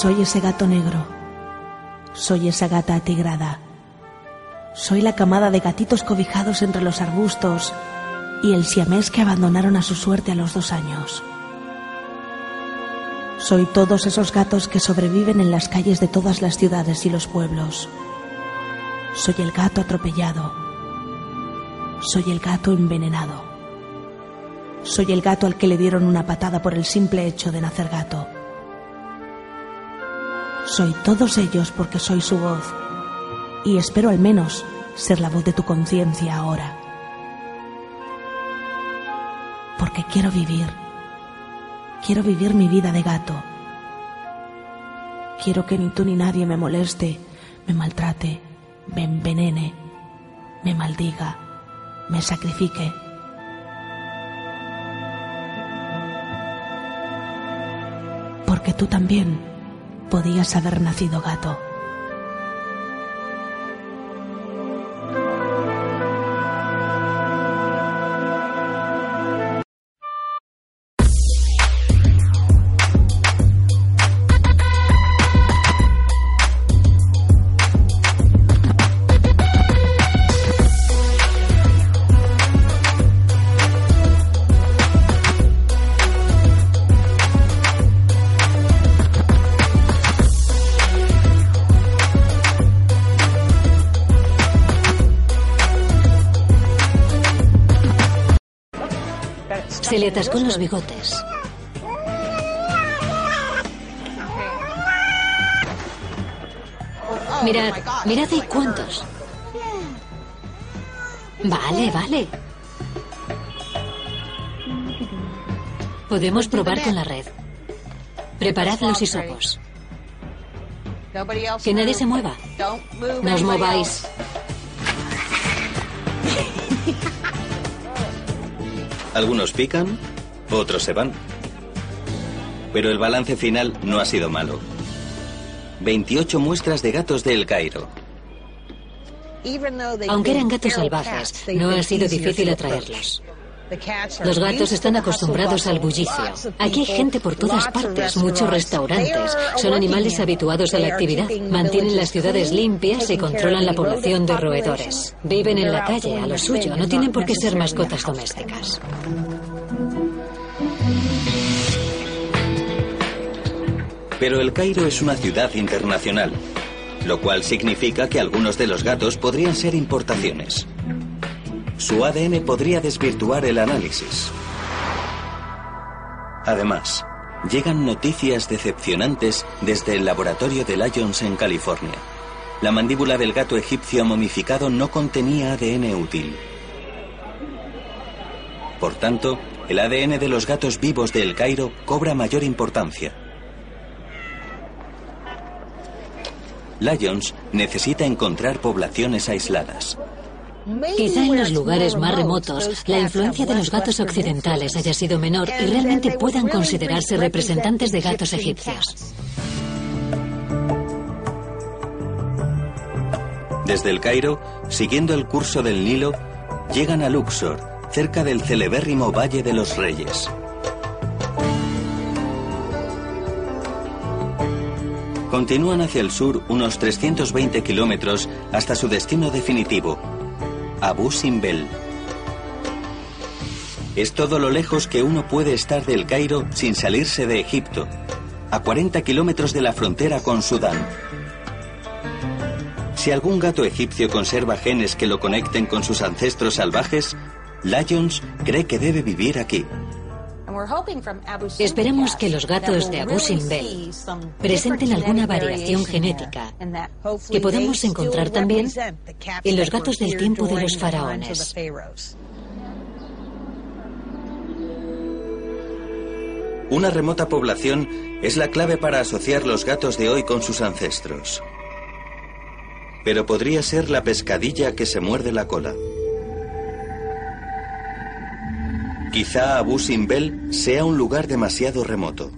[SPEAKER 16] Soy ese gato negro. Soy esa gata atigrada. Soy la camada de gatitos cobijados entre los arbustos y el siamés que abandonaron a su suerte a los dos años. Soy todos esos gatos que sobreviven en las calles de todas las ciudades y los pueblos. Soy el gato atropellado. Soy el gato envenenado. Soy el gato al que le dieron una patada por el simple hecho de nacer gato. Soy todos ellos porque soy su voz. Y espero al menos ser la voz de tu conciencia ahora. Porque quiero vivir. Quiero vivir mi vida de gato. Quiero que ni tú ni nadie me moleste, me maltrate, me envenene, me maldiga, me sacrifique. Porque tú también podías haber nacido gato.
[SPEAKER 5] En los bigotes. Mirad, mirad ahí cuántos. Vale, vale. Podemos probar con la red. Preparad los hisopos. Que nadie se mueva. No os mováis.
[SPEAKER 2] Algunos pican, otros se van. Pero el balance final no ha sido malo. 28 muestras de gatos de El Cairo.
[SPEAKER 5] Aunque eran gatos salvajes, no ha sido difícil atraerlos. Los gatos están acostumbrados al bullicio. Aquí hay gente por todas partes, muchos restaurantes. Son animales habituados a la actividad. Mantienen las ciudades limpias y controlan la población de roedores. Viven en la calle, a lo suyo. No tienen por qué ser mascotas domésticas.
[SPEAKER 2] Pero El Cairo es una ciudad internacional, lo cual significa que algunos de los gatos podrían ser importaciones. Su ADN podría desvirtuar el análisis. Además, llegan noticias decepcionantes desde el laboratorio de Lyons en California. La mandíbula del gato egipcio momificado no contenía ADN útil. Por tanto, el ADN de los gatos vivos de El Cairo cobra mayor importancia. Lyons necesita encontrar poblaciones aisladas.
[SPEAKER 5] Quizá en los lugares más remotos la influencia de los gatos occidentales haya sido menor y realmente puedan considerarse representantes de gatos egipcios.
[SPEAKER 2] Desde el Cairo, siguiendo el curso del Nilo, llegan a Luxor, cerca del celebérrimo Valle de los Reyes. Continúan hacia el sur unos 320 kilómetros hasta su destino definitivo, Abu Simbel. Es todo lo lejos que uno puede estar del Cairo sin salirse de Egipto, a 40 kilómetros de la frontera con Sudán. Si algún gato egipcio conserva genes que lo conecten con sus ancestros salvajes, Lyons cree que debe vivir aquí.
[SPEAKER 5] Esperamos que los gatos de Abu Simbel presenten alguna variación genética que podamos encontrar también en los gatos del tiempo de los faraones.
[SPEAKER 2] Una remota población es la clave para asociar los gatos de hoy con sus ancestros. Pero podría ser la pescadilla que se muerde la cola. Quizá Abu Simbel sea un lugar demasiado remoto.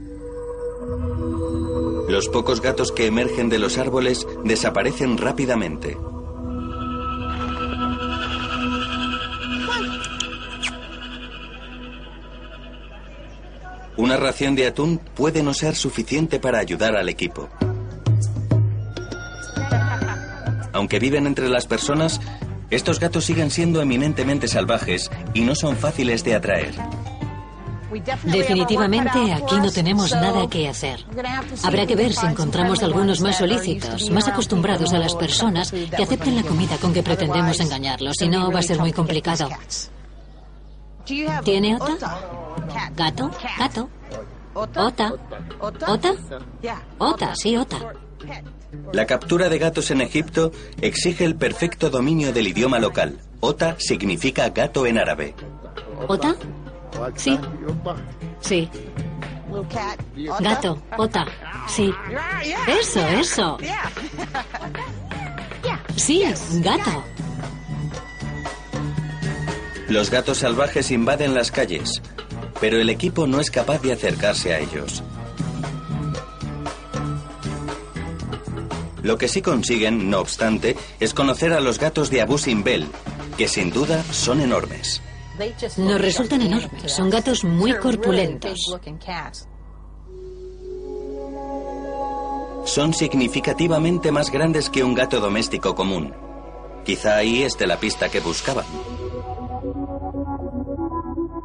[SPEAKER 2] Los pocos gatos que emergen de los árboles desaparecen rápidamente. Una ración de atún puede no ser suficiente para ayudar al equipo. Aunque viven entre las personas, estos gatos siguen siendo eminentemente salvajes y no son fáciles de atraer.
[SPEAKER 5] Definitivamente aquí no tenemos nada que hacer. Habrá que ver si encontramos algunos más solícitos, más acostumbrados a las personas que acepten la comida con que pretendemos engañarlos. Si no, va a ser muy complicado. ¿Tiene Ota? ¿Gato? ¿Gato? ¿Ota? ¿Ota? Ota, sí, Ota.
[SPEAKER 2] La captura de gatos en Egipto exige el perfecto dominio del idioma local. Ota significa gato en árabe.
[SPEAKER 5] ¿Ota? Sí. Sí. Gato, Ota. Sí. Eso, eso. Sí, gato.
[SPEAKER 2] Los gatos salvajes invaden las calles, pero el equipo no es capaz de acercarse a ellos. Lo que sí consiguen, no obstante, es conocer a los gatos de Abu Simbel, que sin duda son enormes.
[SPEAKER 5] Nos resultan enormes. Son gatos muy corpulentos.
[SPEAKER 2] Son significativamente más grandes que un gato doméstico común. Quizá ahí esté la pista que buscaban.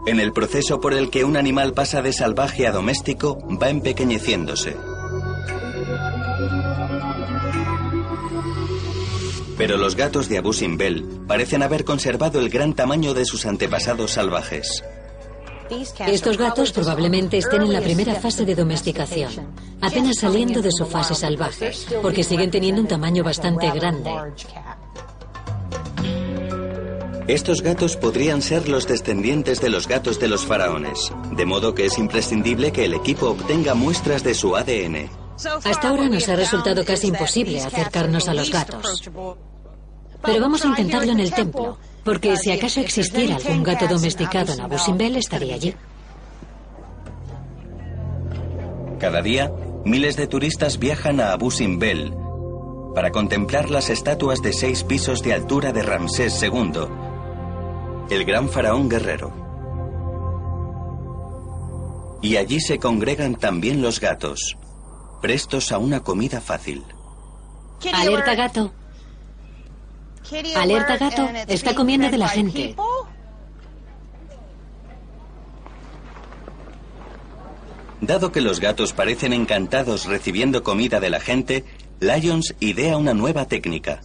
[SPEAKER 2] En el proceso por el que un animal pasa de salvaje a doméstico, va empequeñeciéndose. Pero los gatos de Abu Simbel parecen haber conservado el gran tamaño de sus antepasados salvajes.
[SPEAKER 5] Estos gatos probablemente estén en la primera fase de domesticación, apenas saliendo de su fase salvaje, porque siguen teniendo un tamaño bastante grande.
[SPEAKER 2] Estos gatos podrían ser los descendientes de los gatos de los faraones, de modo que es imprescindible que el equipo obtenga muestras de su ADN.
[SPEAKER 5] Hasta ahora nos ha resultado casi imposible acercarnos a los gatos. Pero vamos a intentarlo en el templo, porque si acaso existiera algún gato domesticado en Abu Simbel, estaría allí.
[SPEAKER 2] Cada día, miles de turistas viajan a Abu Simbel para contemplar las estatuas de seis pisos de altura de Ramsés II, el gran faraón guerrero. Y allí se congregan también los gatos, prestos a una comida fácil.
[SPEAKER 5] Alerta gato. Alerta gato, está comiendo de la gente.
[SPEAKER 2] Dado que los gatos parecen encantados recibiendo comida de la gente, Lions idea una nueva técnica.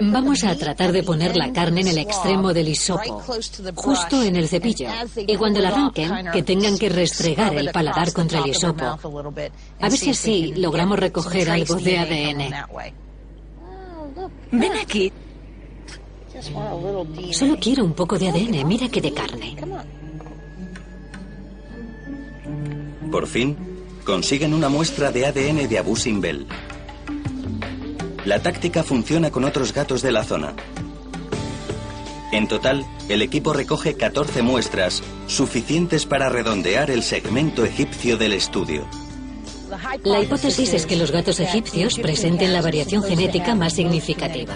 [SPEAKER 5] Vamos a tratar de poner la carne en el extremo del hisopo, justo en el cepillo. Y cuando la arranquen, que tengan que restregar el paladar contra el hisopo. A ver si así logramos recoger algo de ADN.
[SPEAKER 4] Ven aquí.
[SPEAKER 5] Solo quiero un poco de ADN, mira que de carne.
[SPEAKER 2] Por fin, consiguen una muestra de ADN de Abu Simbel. La táctica funciona con otros gatos de la zona. En total, el equipo recoge 14 muestras, suficientes para redondear el segmento egipcio del estudio.
[SPEAKER 5] La hipótesis es que los gatos egipcios presenten la variación genética más significativa.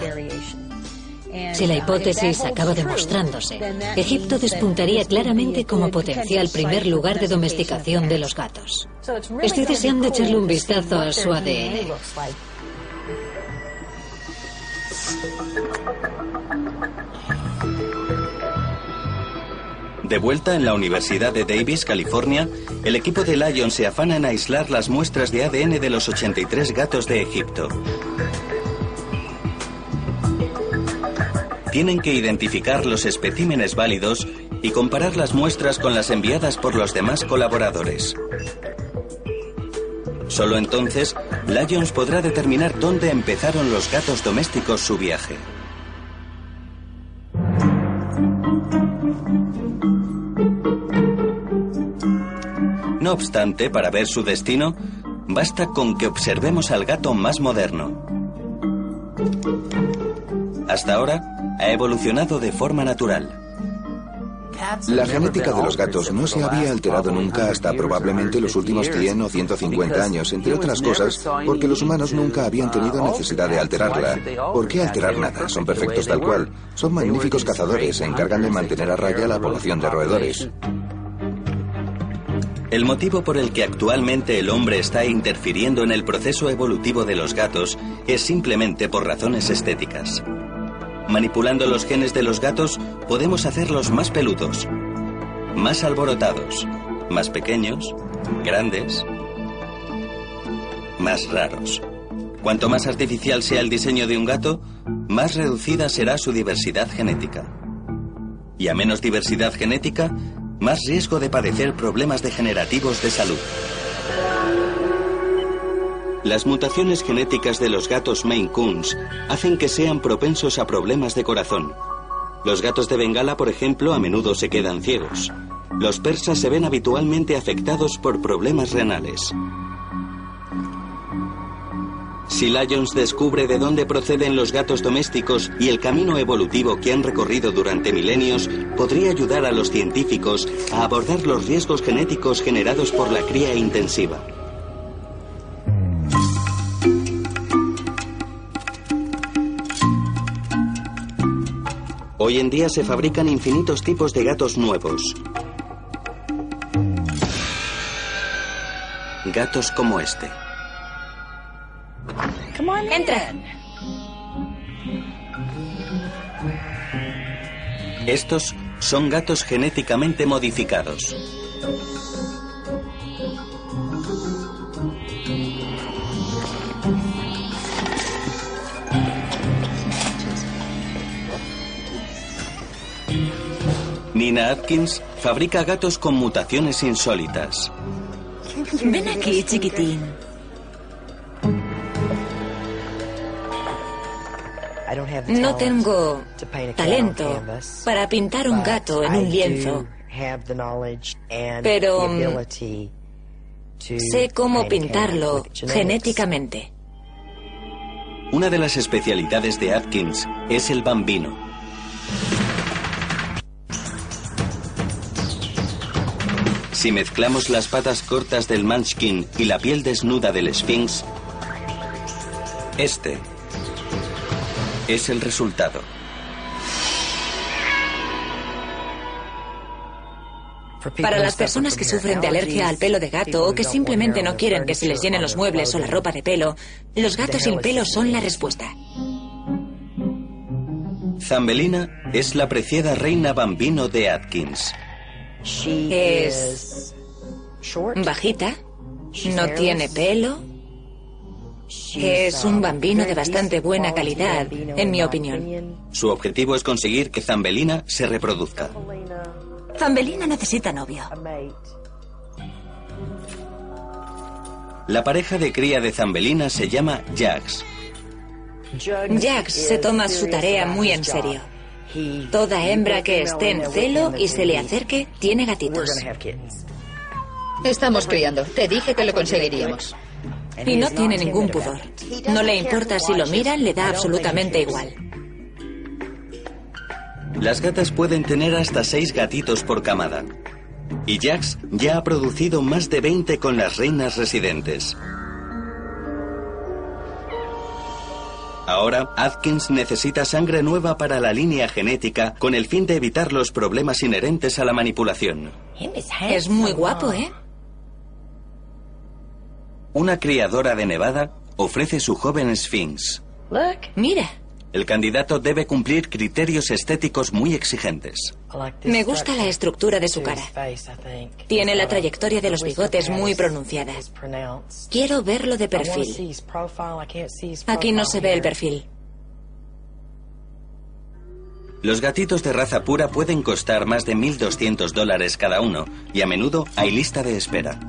[SPEAKER 5] Si la hipótesis acaba demostrándose, Egipto despuntaría claramente como potencial primer lugar de domesticación de los gatos. Estoy deseando echarle un vistazo a su ADN.
[SPEAKER 2] De vuelta en la Universidad de Davis, California, el equipo de Lion se afana en aislar las muestras de ADN de los 83 gatos de Egipto. Tienen que identificar los especímenes válidos y comparar las muestras con las enviadas por los demás colaboradores. Solo entonces, Lions podrá determinar dónde empezaron los gatos domésticos su viaje. No obstante, para ver su destino, basta con que observemos al gato más moderno. Hasta ahora, ha evolucionado de forma natural.
[SPEAKER 12] La genética de los gatos no se había alterado nunca hasta probablemente los últimos 100 o 150 años, entre otras cosas, porque los humanos nunca habían tenido necesidad de alterarla. ¿Por qué alterar nada? Son perfectos tal cual. Son magníficos cazadores, se encargan de mantener a raya la población de roedores.
[SPEAKER 2] El motivo por el que actualmente el hombre está interfiriendo en el proceso evolutivo de los gatos es simplemente por razones estéticas. Manipulando los genes de los gatos podemos hacerlos más peludos, más alborotados, más pequeños, grandes, más raros. Cuanto más artificial sea el diseño de un gato, más reducida será su diversidad genética. Y a menos diversidad genética, más riesgo de padecer problemas degenerativos de salud. Las mutaciones genéticas de los gatos Maine Coons hacen que sean propensos a problemas de corazón. Los gatos de Bengala, por ejemplo, a menudo se quedan ciegos. Los persas se ven habitualmente afectados por problemas renales. Si Lyons descubre de dónde proceden los gatos domésticos y el camino evolutivo que han recorrido durante milenios, podría ayudar a los científicos a abordar los riesgos genéticos generados por la cría intensiva. Hoy en día se fabrican infinitos tipos de gatos nuevos. Gatos como este.
[SPEAKER 4] Entra.
[SPEAKER 2] Estos son gatos genéticamente modificados. Nina Atkins fabrica gatos con mutaciones insólitas.
[SPEAKER 4] Ven aquí, chiquitín. No tengo talento para pintar un gato en un lienzo, pero sé cómo pintarlo genéticamente.
[SPEAKER 2] Una de las especialidades de Atkins es el bambino. Si mezclamos las patas cortas del Munchkin y la piel desnuda del Sphinx, este es el resultado.
[SPEAKER 4] Para las personas que sufren de alergia al pelo de gato o que simplemente no quieren que se les llenen los muebles o la ropa de pelo, los gatos sin pelo son la respuesta.
[SPEAKER 2] Zambelina es la preciada reina bambino de Atkins.
[SPEAKER 4] Es bajita, no tiene pelo, es un bambino de bastante buena calidad, en mi opinión.
[SPEAKER 2] Su objetivo es conseguir que Zambelina se reproduzca.
[SPEAKER 4] Zambelina necesita novio.
[SPEAKER 2] La pareja de cría de Zambelina se llama Jax.
[SPEAKER 4] Jax se toma su tarea muy en serio. Toda hembra que esté en celo y se le acerque tiene gatitos.
[SPEAKER 3] Estamos criando. Te dije que lo conseguiríamos.
[SPEAKER 4] Y no tiene ningún pudor. No le importa si lo miran, le da absolutamente igual.
[SPEAKER 2] Las gatas pueden tener hasta seis gatitos por camada. Y Jax ya ha producido más de 20 con las reinas residentes. Ahora, Atkins necesita sangre nueva para la línea genética con el fin de evitar los problemas inherentes a la manipulación.
[SPEAKER 4] Es muy guapo, ¿eh?
[SPEAKER 2] Una criadora de Nevada ofrece su joven Sphinx.
[SPEAKER 4] Mira.
[SPEAKER 2] El candidato debe cumplir criterios estéticos muy exigentes.
[SPEAKER 4] Me gusta la estructura de su cara. Tiene la trayectoria de los bigotes muy pronunciada. Quiero verlo de perfil. Aquí no se ve el perfil.
[SPEAKER 2] Los gatitos de raza pura pueden costar más de 1.200 dólares cada uno y a menudo hay lista de espera.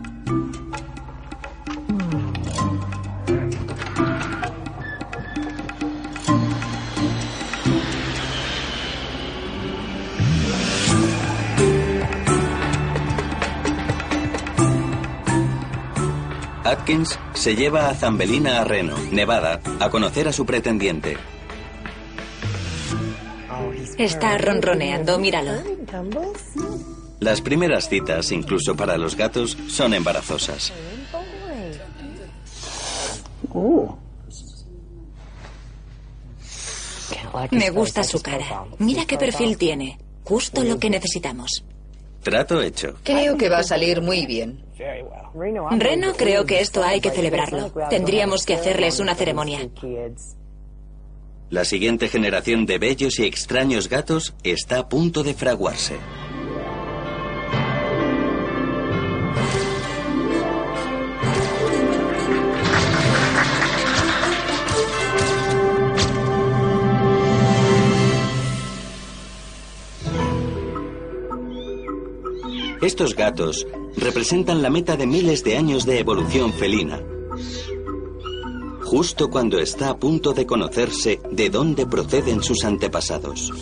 [SPEAKER 2] Atkins se lleva a Zambelina a Reno, Nevada, a conocer a su pretendiente.
[SPEAKER 4] Está ronroneando, míralo.
[SPEAKER 2] Las primeras citas, incluso para los gatos, son embarazosas.
[SPEAKER 4] Me gusta su cara. Mira qué perfil tiene. Justo lo que necesitamos.
[SPEAKER 2] Trato hecho.
[SPEAKER 3] Creo que va a salir muy bien.
[SPEAKER 4] Reno, creo que esto hay que celebrarlo. Tendríamos que hacerles una ceremonia.
[SPEAKER 2] La siguiente generación de bellos y extraños gatos está a punto de fraguarse. Estos gatos representan la meta de miles de años de evolución felina. Justo cuando está a punto de conocerse de dónde proceden sus antepasados.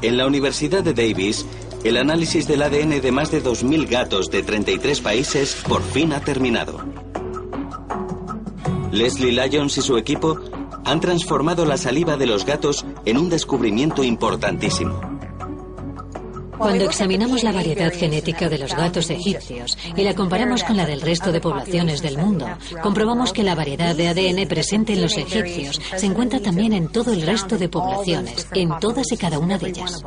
[SPEAKER 2] En la Universidad de Davis, el análisis del ADN de más de 2.000 gatos de 33 países por fin ha terminado. Leslie Lyons y su equipo han transformado la saliva de los gatos en un descubrimiento importantísimo.
[SPEAKER 5] Cuando examinamos la variedad genética de los gatos egipcios y la comparamos con la del resto de poblaciones del mundo, comprobamos que la variedad de ADN presente en los egipcios se encuentra también en todo el resto de poblaciones, en todas y cada una de ellas.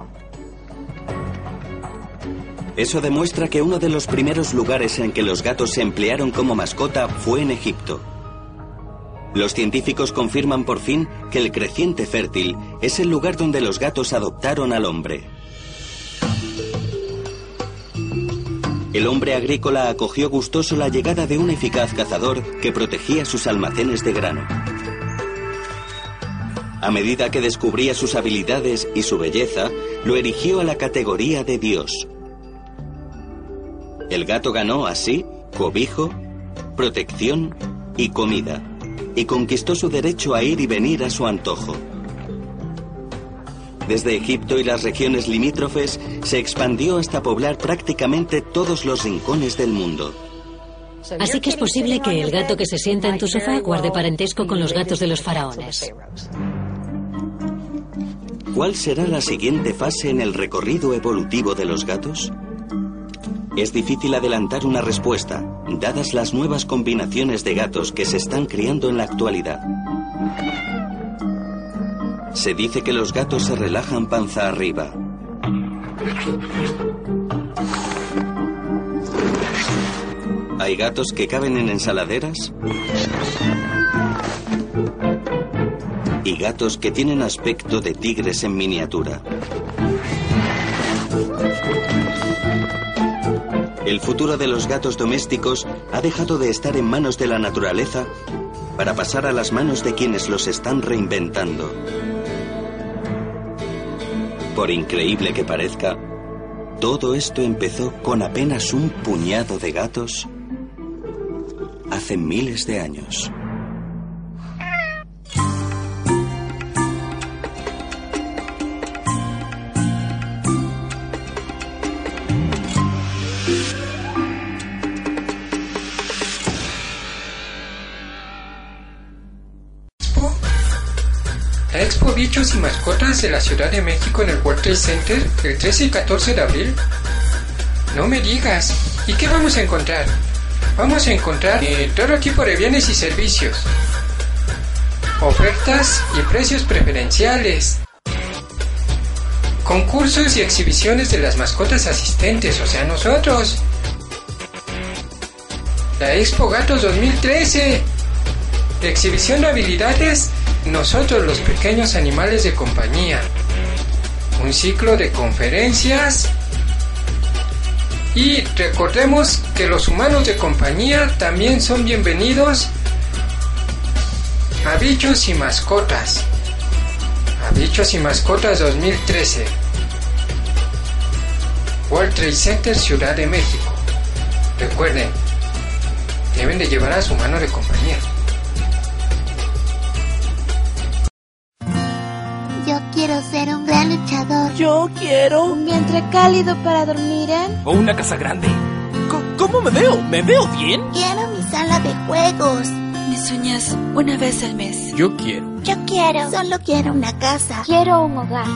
[SPEAKER 2] Eso demuestra que uno de los primeros lugares en que los gatos se emplearon como mascota fue en Egipto. Los científicos confirman por fin que el creciente fértil es el lugar donde los gatos adoptaron al hombre. El hombre agrícola acogió gustoso la llegada de un eficaz cazador que protegía sus almacenes de grano. A medida que descubría sus habilidades y su belleza, lo erigió a la categoría de Dios. El gato ganó así cobijo, protección y comida, y conquistó su derecho a ir y venir a su antojo. Desde Egipto y las regiones limítrofes se expandió hasta poblar prácticamente todos los rincones del mundo.
[SPEAKER 5] Así que es posible que el gato que se sienta en tu sofá guarde parentesco con los gatos de los faraones.
[SPEAKER 2] ¿Cuál será la siguiente fase en el recorrido evolutivo de los gatos? Es difícil adelantar una respuesta, dadas las nuevas combinaciones de gatos que se están criando en la actualidad. Se dice que los gatos se relajan panza arriba. Hay gatos que caben en ensaladeras y gatos que tienen aspecto de tigres en miniatura. El futuro de los gatos domésticos ha dejado de estar en manos de la naturaleza para pasar a las manos de quienes los están reinventando. Por increíble que parezca, todo esto empezó con apenas un puñado de gatos hace miles de años.
[SPEAKER 8] Expo Bichos y Mascotas de la Ciudad de México en el World Trade Center el 13 y 14 de abril. No me digas. ¿Y qué vamos a encontrar? Vamos a encontrar eh, todo tipo de bienes y servicios. Ofertas y precios preferenciales. Concursos y exhibiciones de las mascotas asistentes, o sea, nosotros. La Expo Gatos 2013. Exhibición de habilidades nosotros los pequeños animales de compañía. Un ciclo de conferencias. Y recordemos que los humanos de compañía también son bienvenidos a Bichos y Mascotas. A Bichos y Mascotas 2013. World Trade Center Ciudad de México. Recuerden, deben de llevar a su mano de compañía.
[SPEAKER 9] Yo quiero. Un
[SPEAKER 11] vientre cálido para dormir en.
[SPEAKER 10] O una casa grande. C ¿Cómo me veo? ¿Me veo bien?
[SPEAKER 9] Quiero mi sala de juegos.
[SPEAKER 11] Me sueñas una vez al mes.
[SPEAKER 14] Yo quiero.
[SPEAKER 9] Yo quiero. Solo quiero una casa.
[SPEAKER 17] Quiero un hogar.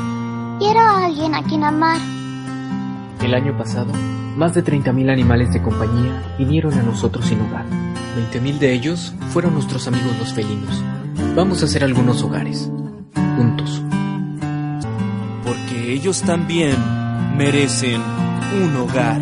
[SPEAKER 9] Quiero a alguien a quien amar.
[SPEAKER 13] El año pasado, más de 30.000 animales de compañía vinieron a nosotros sin hogar.
[SPEAKER 14] 20.000 de ellos fueron nuestros amigos los felinos. Vamos a hacer algunos hogares. Juntos.
[SPEAKER 15] Ellos también merecen un hogar.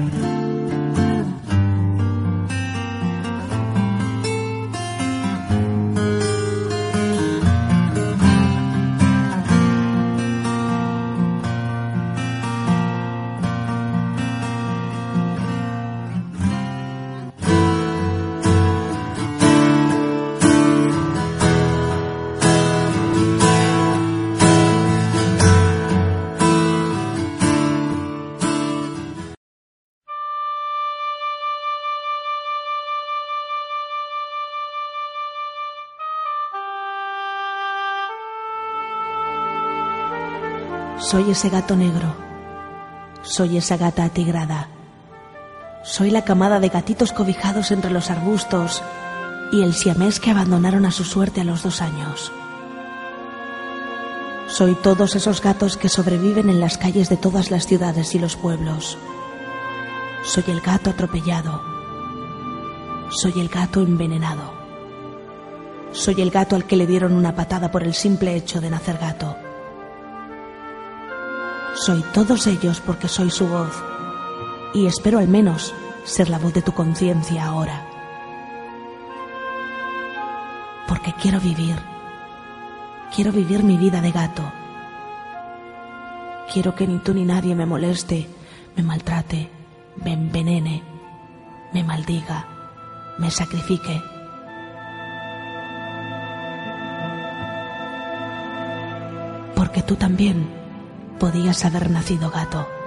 [SPEAKER 16] Soy ese gato negro. Soy esa gata atigrada. Soy la camada de gatitos cobijados entre los arbustos y el siamés que abandonaron a su suerte a los dos años. Soy todos esos gatos que sobreviven en las calles de todas las ciudades y los pueblos. Soy el gato atropellado. Soy el gato envenenado. Soy el gato al que le dieron una patada por el simple hecho de nacer gato. Soy todos ellos porque soy su voz. Y espero al menos ser la voz de tu conciencia ahora. Porque quiero vivir. Quiero vivir mi vida de gato. Quiero que ni tú ni nadie me moleste, me maltrate, me envenene, me maldiga, me sacrifique. Porque tú también podías haber nacido gato.